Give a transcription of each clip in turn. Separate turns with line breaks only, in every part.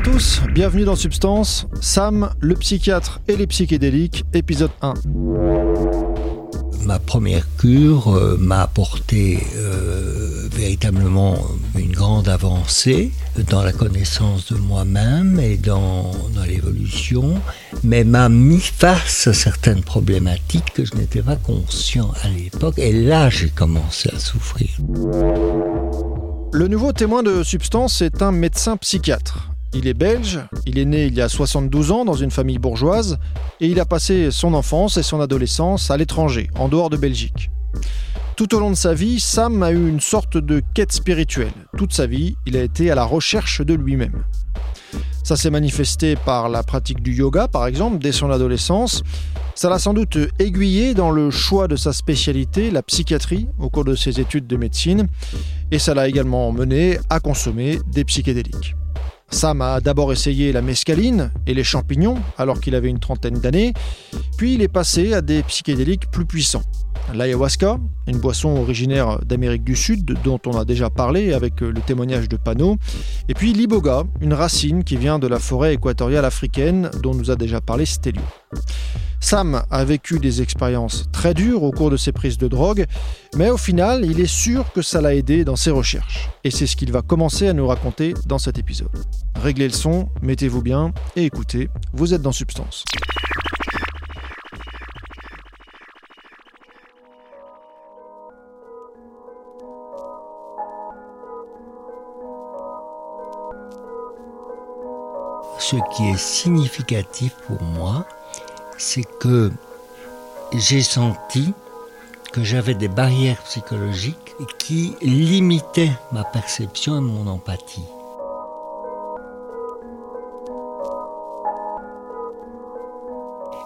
Bonjour à tous, bienvenue dans Substance, Sam, le psychiatre et les psychédéliques, épisode 1.
Ma première cure euh, m'a apporté euh, véritablement une grande avancée dans la connaissance de moi-même et dans, dans l'évolution, mais m'a mis face à certaines problématiques que je n'étais pas conscient à l'époque, et là j'ai commencé à souffrir.
Le nouveau témoin de Substance est un médecin psychiatre. Il est belge, il est né il y a 72 ans dans une famille bourgeoise et il a passé son enfance et son adolescence à l'étranger, en dehors de Belgique. Tout au long de sa vie, Sam a eu une sorte de quête spirituelle. Toute sa vie, il a été à la recherche de lui-même. Ça s'est manifesté par la pratique du yoga, par exemple, dès son adolescence. Ça l'a sans doute aiguillé dans le choix de sa spécialité, la psychiatrie, au cours de ses études de médecine. Et ça l'a également mené à consommer des psychédéliques. Sam a d'abord essayé la mescaline et les champignons alors qu'il avait une trentaine d'années, puis il est passé à des psychédéliques plus puissants. L'ayahuasca, une boisson originaire d'Amérique du Sud dont on a déjà parlé avec le témoignage de Pano, et puis l'iboga, une racine qui vient de la forêt équatoriale africaine dont nous a déjà parlé Stelio. Sam a vécu des expériences très dures au cours de ses prises de drogue, mais au final, il est sûr que ça l'a aidé dans ses recherches. Et c'est ce qu'il va commencer à nous raconter dans cet épisode. Réglez le son, mettez-vous bien et écoutez, vous êtes dans Substance.
Ce qui est significatif pour moi, c'est que j'ai senti que j'avais des barrières psychologiques qui limitaient ma perception et mon empathie.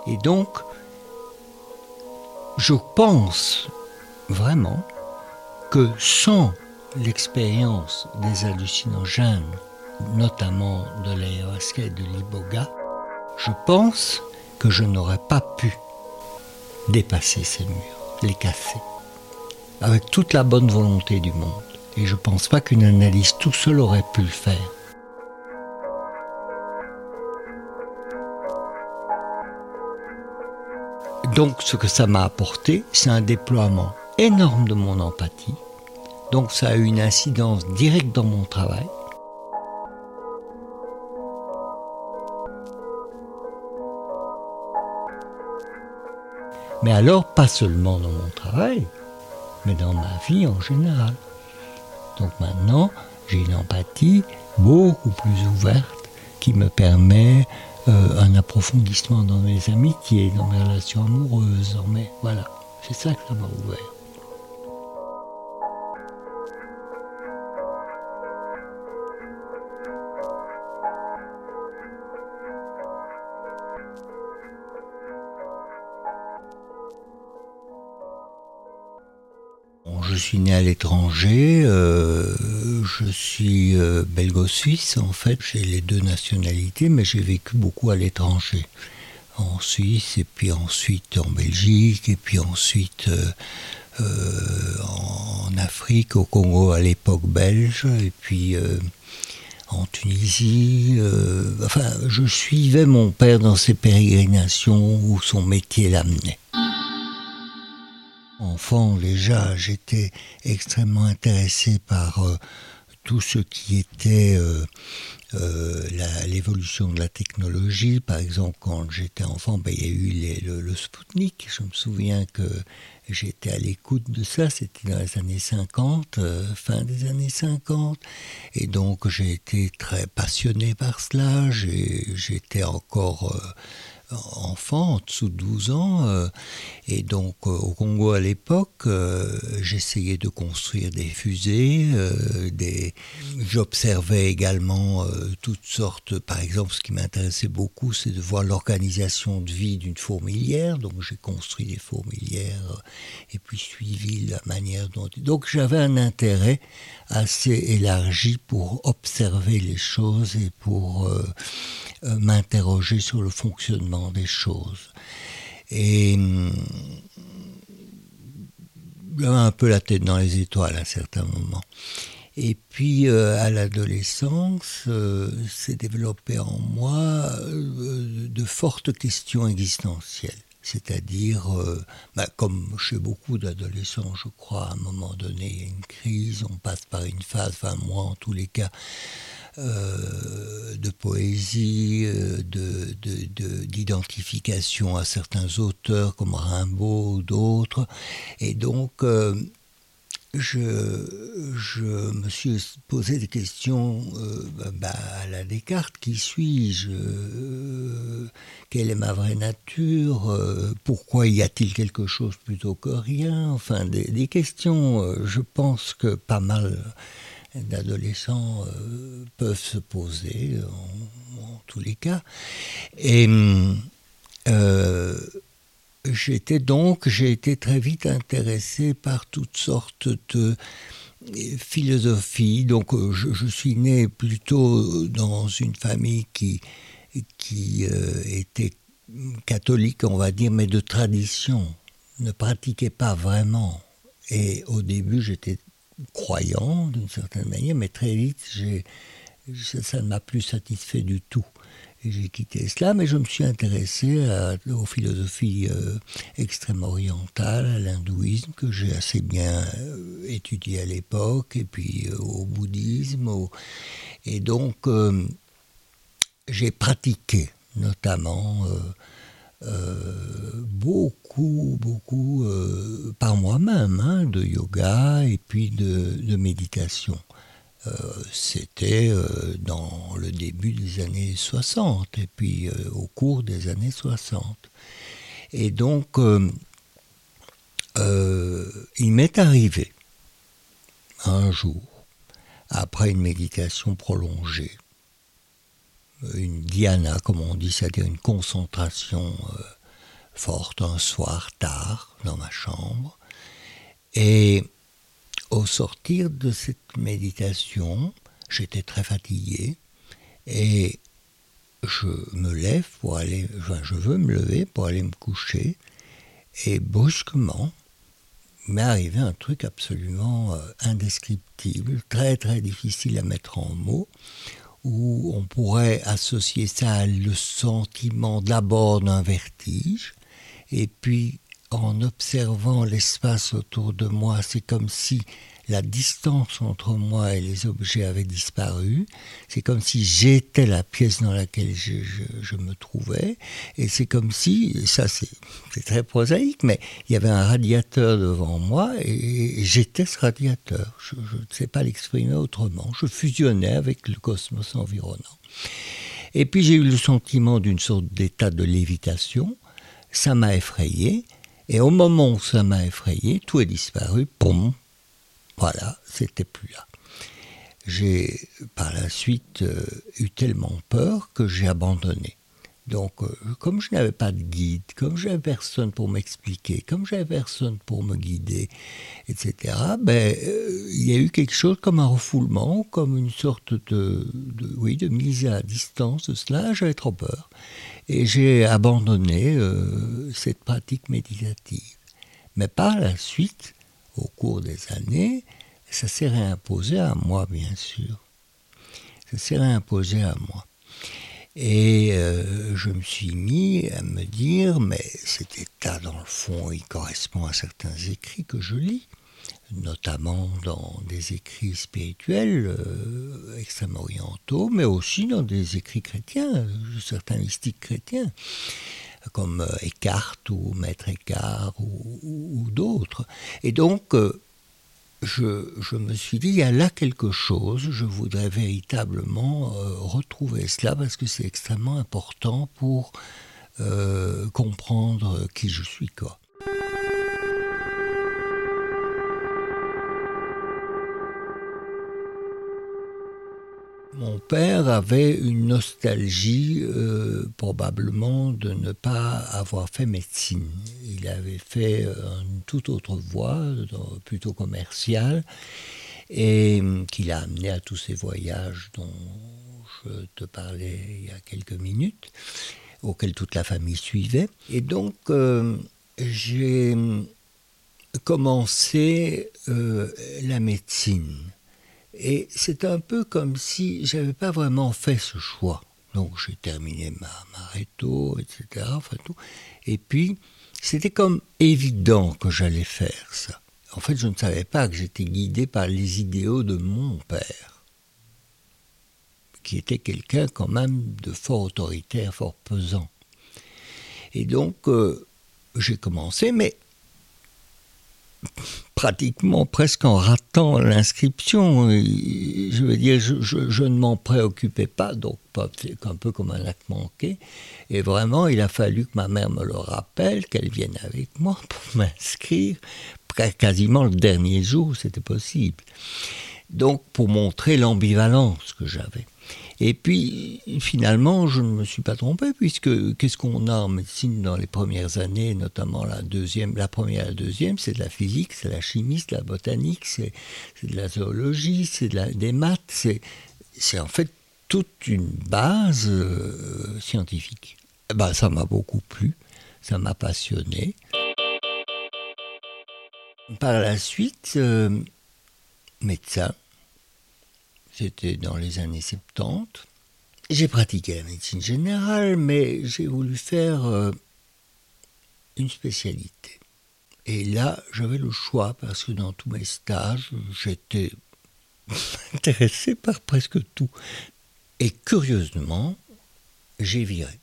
Et donc, je pense vraiment que sans l'expérience des hallucinogènes, notamment de l'ayahuasca et de l'iboga, je pense que je n'aurais pas pu dépasser ces murs, les casser, avec toute la bonne volonté du monde. Et je ne pense pas qu'une analyse tout seul aurait pu le faire. Donc ce que ça m'a apporté, c'est un déploiement énorme de mon empathie. Donc ça a eu une incidence directe dans mon travail. Mais alors, pas seulement dans mon travail, mais dans ma vie en général. Donc maintenant, j'ai une empathie beaucoup plus ouverte qui me permet euh, un approfondissement dans mes amitiés, dans mes relations amoureuses, dans mes... Voilà, c'est ça que ça m'a ouvert. Je suis né à l'étranger, euh, je suis euh, belgo-suisse en fait, j'ai les deux nationalités, mais j'ai vécu beaucoup à l'étranger. En Suisse, et puis ensuite en Belgique, et puis ensuite euh, en Afrique, au Congo à l'époque belge, et puis en Tunisie. enfin, je suivais mon père dans ses pérégrinations où son métier l'amenait. Enfant déjà, j'étais extrêmement intéressé par euh, tout ce qui était euh, euh, l'évolution de la technologie. Par exemple, quand j'étais enfant, ben, il y a eu le, le, Spoutnik. Je me souviens que j'étais à l'écoute de ça. C'était dans les années 50, fin des années 50. Et donc, j'ai été très passionné par cela. J'étais encore enfant, en dessous de 12 ans. Euh, et donc euh, au Congo à l'époque, euh, j'essayais de construire des fusées. des... J'observais également toutes sortes, par exemple ce qui m'intéressait beaucoup, c'est de voir l'organisation de vie d'une fourmilière. Donc j'ai construit des fourmilières et puis suivi la manière dont... Donc j'avais un intérêt assez élargi pour observer les choses et pour m'interroger sur le fonctionnement des choses. Et j'avais hum, un peu la tête dans les étoiles à certains moments. Et puis à l'adolescence, s'est développé en moi de fortes questions existentielles. C'est-à-dire, bah, comme chez beaucoup d'adolescents, je crois, à un moment donné, il y a une crise, on passe par une phase, enfin moi en tous les cas, euh, de poésie, euh, d'identification de, à certains auteurs comme Rimbaud ou d'autres. Et donc, euh, je, je, me suis posé des questions bah, à la Descartes. Qui suis-je Quelle est ma vraie nature Pourquoi y a-t-il quelque chose plutôt que rien Enfin, des questions, je pense que pas mal d'adolescents euh, peuvent se poser en, tous les cas. Et euh, j'étais donc, j'ai été très vite intéressé par toutes sortes de philosophies. Donc euh, je, suis né plutôt dans une famille qui, qui était catholique, on va dire, mais de tradition, ne pratiquait pas vraiment. Et au début, j'étais croyant d'une certaine manière, mais très vite, ça, ne m'a plus satisfait du tout. J'ai quitté cela, mais je me suis intéressé aux philosophies euh, orientales, à l'hindouisme, que j'ai assez bien euh, étudié à l'époque, et puis euh, au bouddhisme. Et donc, j'ai pratiqué notamment euh, beaucoup, beaucoup euh, par moi-même, hein, de yoga et puis de, méditation. Euh, c'était dans le début des années 60 et puis au cours des années 60. Et donc, il m'est arrivé un jour, après une méditation prolongée, une dhyana, comme on dit, c'est-à-dire une concentration euh, forte un soir tard dans ma chambre. Et au sortir de cette méditation, j'étais très fatigué et je me lève pour aller, je veux me lever pour aller me coucher et brusquement, m'est arrivé un truc absolument euh, indescriptible, très très difficile à mettre en mots, où on pourrait associer ça à le sentiment d'abord d'un vertige, et puis en observant l'espace autour de moi, c'est comme si la distance entre moi et les objets avait disparu. C'est comme si j'étais la pièce dans laquelle je, me trouvais. Et c'est comme si, ça c'est très prosaïque, mais il y avait un radiateur devant moi et, j'étais ce radiateur. Je ne sais pas l'exprimer autrement. Je fusionnais avec le cosmos environnant. Et puis j'ai eu le sentiment d'une sorte d'état de lévitation. Ça m'a effrayé. Et au moment où ça m'a effrayé, tout est disparu. Voilà, c'était plus là. J'ai par la suite euh, eu tellement peur que j'ai abandonné. Donc, euh, comme je n'avais pas de guide, comme je n'avais personne pour m'expliquer, comme je n'avais personne pour me guider, etc., ben, euh, il y a eu quelque chose comme un refoulement, comme une sorte de, oui, de mise à distance de cela. J'avais trop peur. Et j'ai abandonné cette pratique méditative. Mais par la suite, au cours des années, ça s'est réimposé à moi, bien sûr. Ça s'est réimposé à moi. Et euh, je me suis mis à me dire, mais cet état, dans le fond, il correspond à certains écrits que je lis, notamment dans des écrits spirituels euh, extrêmement orientaux, mais aussi dans des écrits chrétiens, certains mystiques chrétiens comme euh, Eckhart ou Maître Eckhart ou, d'autres. Et donc, euh, je, me suis dit, il y a là quelque chose, je voudrais véritablement euh, retrouver cela parce que c'est extrêmement important pour comprendre qui je suis quoi. Mon père avait une nostalgie euh, probablement de ne pas avoir fait médecine. Il avait fait euh, une toute autre voie, plutôt commerciale, et euh, qui l'a amené à tous ces voyages dont je te parlais il y a quelques minutes, auxquels toute la famille suivait. Et donc, j'ai commencé la médecine Et c'est un peu comme si j'avais pas vraiment fait ce choix. Donc j'ai terminé ma, ma réto, etc. Enfin, tout. Et puis, c'était comme évident que j'allais faire ça. En fait, je ne savais pas que j'étais guidé par les idéaux de mon père, qui était quelqu'un quand même de fort autoritaire, fort pesant. Et donc, euh, j'ai commencé, mais pratiquement presque en ratant l'inscription. Je veux dire, je, ne m'en préoccupais pas, donc un peu comme un acte manqué. Et vraiment, il a fallu que ma mère me le rappelle, qu'elle vienne avec moi pour m'inscrire. Quasiment le dernier jour, c'était possible. Donc, pour montrer l'ambivalence que j'avais. Et puis, finalement, je ne me suis pas trompé, puisque qu'est-ce qu'on a en médecine dans les premières années, notamment la deuxième, la première et la deuxième, c'est de la physique, c'est de la chimie, c'est de la botanique, c'est de la zoologie, c'est de des maths, c'est en fait toute une base euh, scientifique. Ben, ça m'a beaucoup plu, ça m'a passionné. Par la suite, euh, médecin, c'était dans les années 70. J'ai pratiqué la médecine générale, mais j'ai voulu faire euh, une spécialité. Et là, j'avais le choix parce que dans tous mes stages, j'étais intéressé par presque tout. Et curieusement, j'ai viré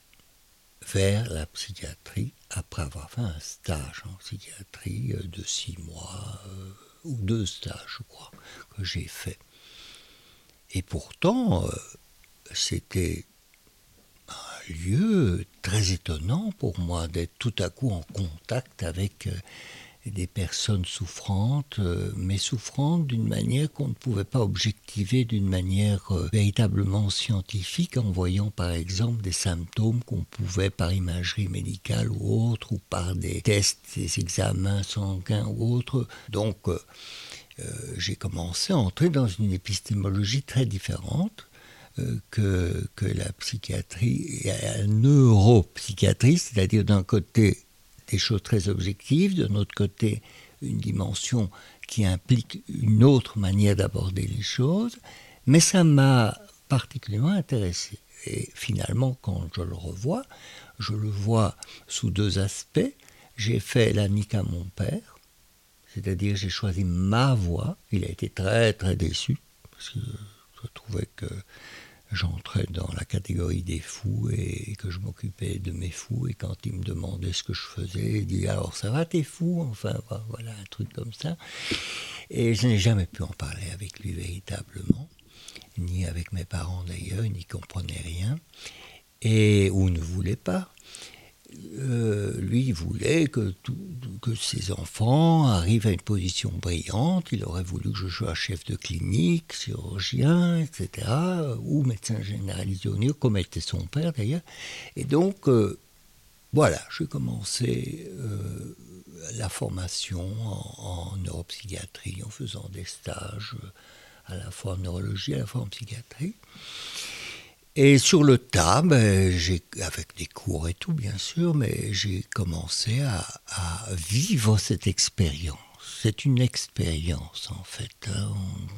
vers la psychiatrie après avoir fait un stage en psychiatrie euh, de six mois, euh, ou deux stages, je crois, que j'ai fait. Et pourtant, euh, c'était un lieu très étonnant pour moi d'être tout à coup en contact avec euh, des personnes souffrantes, euh, mais souffrantes d'une manière qu'on ne pouvait pas objectiver d'une manière véritablement scientifique en voyant par exemple des symptômes qu'on pouvait par imagerie médicale ou autre, ou par des tests, des examens sanguins ou autres. Donc euh, j'ai commencé à entrer dans une épistémologie très différente euh, que, que la psychiatrie et la neuropsychiatrie, c'est-à-dire d'un côté des choses très objectives, d'un autre côté une dimension qui implique une autre manière d'aborder les choses, mais ça m'a particulièrement intéressé. Et finalement, quand je le revois, je le vois sous deux aspects. J'ai fait la à mon père, c'est-à-dire, j'ai choisi ma voie. Il a été très, très déçu, parce que je trouvais que j'entrais dans la catégorie des fous et que je m'occupais de mes fous. Et quand il me demandait ce que je faisais, il dit Alors, ça va, t'es fou Enfin, voilà, un truc comme ça. Et je n'ai jamais pu en parler avec lui véritablement, ni avec mes parents d'ailleurs, ils n'y comprenaient rien, et ou ne voulaient pas. Euh, lui voulait que, ses enfants arrivent à une position brillante. Il aurait voulu que je sois chef de clinique, chirurgien, etc., ou médecin généralisé au comme était son père d'ailleurs. Et donc, euh, voilà, j'ai commencé euh, la formation en, en, neuropsychiatrie en faisant des stages à la fois en neurologie, à la fois en psychiatrie. Et sur le tas, ben, avec des cours et tout bien sûr, mais j'ai commencé à, vivre cette expérience. C'est une expérience en fait. Hein.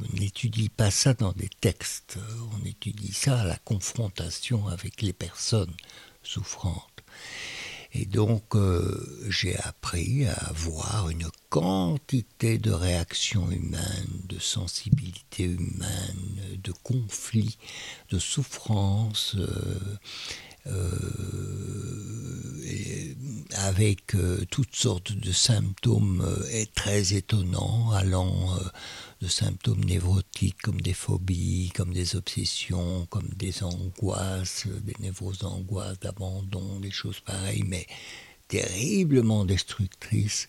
On n'étudie pas ça dans des textes, on étudie ça à la confrontation avec les personnes souffrantes. Et donc, euh, j'ai appris à voir une quantité de réactions humaines, de sensibilités humaines, de conflits, de souffrances, euh, euh, avec toutes sortes de symptômes très étonnants, allant de symptômes névrotiques comme des phobies, comme des obsessions, comme des angoisses, des névroses angoisses d'abandon, des choses pareilles, mais terriblement destructrices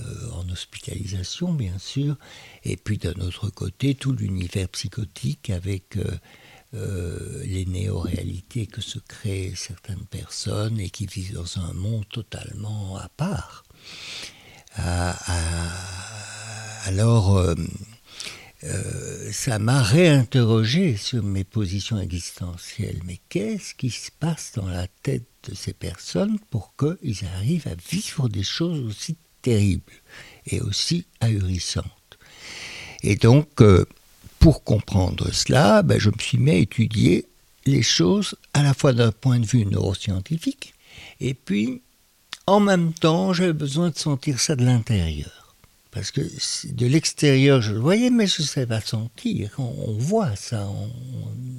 euh, en hospitalisation, bien sûr. Et puis d'un autre côté, tout l'univers psychotique avec euh, euh, les néo-réalités que se créent certaines personnes et qui vivent dans un monde totalement à part. alors, euh, ça m'a réinterrogé sur mes positions existentielles. Mais qu'est-ce qui se passe dans la tête de ces personnes pour qu'ils arrivent à vivre des choses aussi terribles et aussi ahurissantes? Et donc, euh, pour comprendre cela, ben, je me suis mis à étudier les choses à la fois d'un point de vue neuroscientifique, et puis en même temps, j'avais besoin de sentir ça de l'intérieur. Parce que de l'extérieur, je le voyais, mais je ne savais pas sentir. On, voit ça.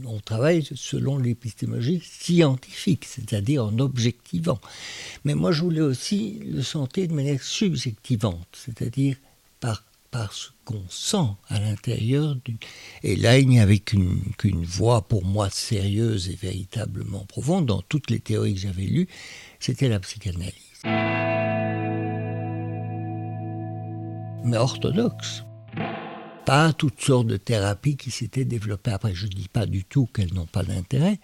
On, travaille selon l'épistémologie scientifique, c'est-à-dire en objectivant. Mais moi, je voulais aussi le sentir de manière subjectivante, c'est-à-dire par, par ce qu'on sent à l'intérieur. Du... Et là, il n'y avait qu'une voix pour moi sérieuse et véritablement profonde dans toutes les théories que j'avais lues, c'était la psychanalyse mais orthodoxe. Pas toutes sortes de thérapies qui s'étaient développées après. Je ne dis pas du tout qu'elles n'ont pas d'intérêt.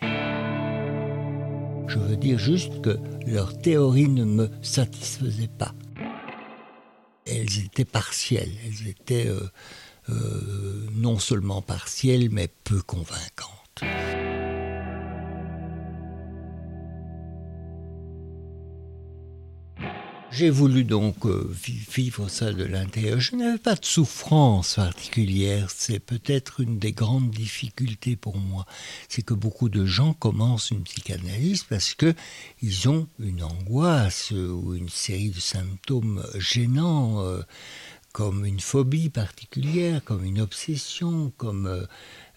Je veux dire juste que leurs théories ne me satisfaisaient pas. Elles étaient partielles, elles étaient euh, euh, non seulement partielles, mais peu convaincantes. J'ai voulu donc euh, vivre ça de l'intérieur. Je n'avais pas de souffrance particulière. C'est peut-être une des grandes difficultés pour moi. C'est que beaucoup de gens commencent une psychanalyse parce que ils ont une angoisse ou une série de symptômes gênants. Euh, comme une phobie particulière, comme une obsession, comme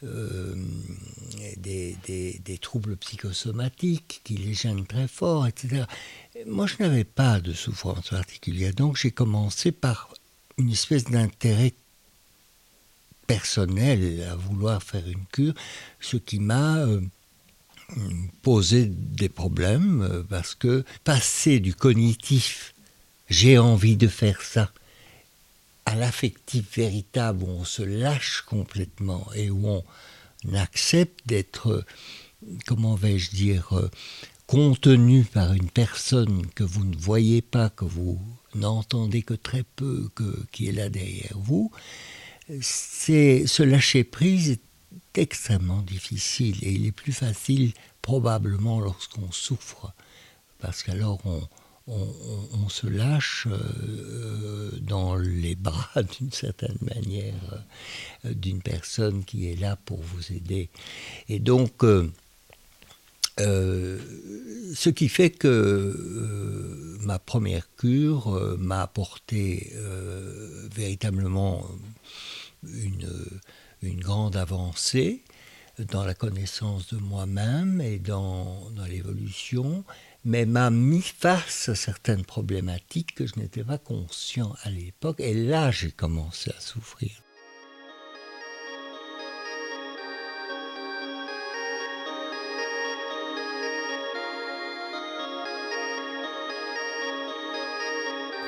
euh, euh, des, troubles psychosomatiques qui les gênent très fort, etc. Moi, je n'avais pas de souffrance particulière, donc j'ai commencé par une espèce d'intérêt personnel à vouloir faire une cure, ce qui m'a euh, posé des problèmes, parce que passer du cognitif, j'ai envie de faire ça, à l'affectif véritable où on se lâche complètement et où on accepte d'être, comment vais-je dire, contenu par une personne que vous ne voyez pas, que vous n'entendez que très peu, que, qui est là derrière vous, c'est ce lâcher prise est extrêmement difficile et il est plus facile probablement lorsqu'on souffre. Parce qu'alors on, on, se lâche euh, dans les bras d'une certaine manière euh, d'une personne qui est là pour vous aider. Et donc, euh, ce qui fait que ma première cure m'a apporté véritablement une, une, grande avancée dans la connaissance de moi-même et dans, dans l'évolution mais m'a mis face à certaines problématiques que je n'étais pas conscient à l'époque. Et là, j'ai commencé à souffrir.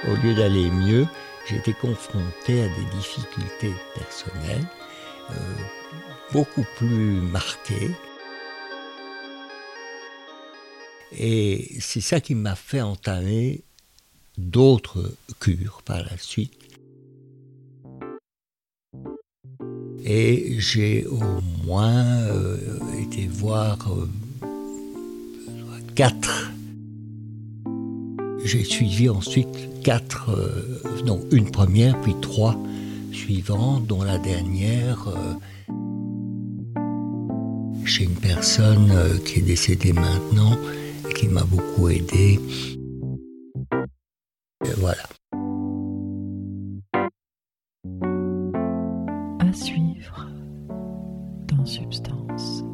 Au lieu d'aller mieux, j'étais confronté à des difficultés personnelles euh, beaucoup plus marquées Et c'est ça qui m'a fait entamer d'autres cures par la suite. Et j'ai au moins euh, été voir euh, quatre. J'ai suivi ensuite quatre, euh, non, une première, puis trois suivantes, dont la dernière chez une personne qui est décédée maintenant qui m'a beaucoup aidé. Et voilà. À suivre dans Substance.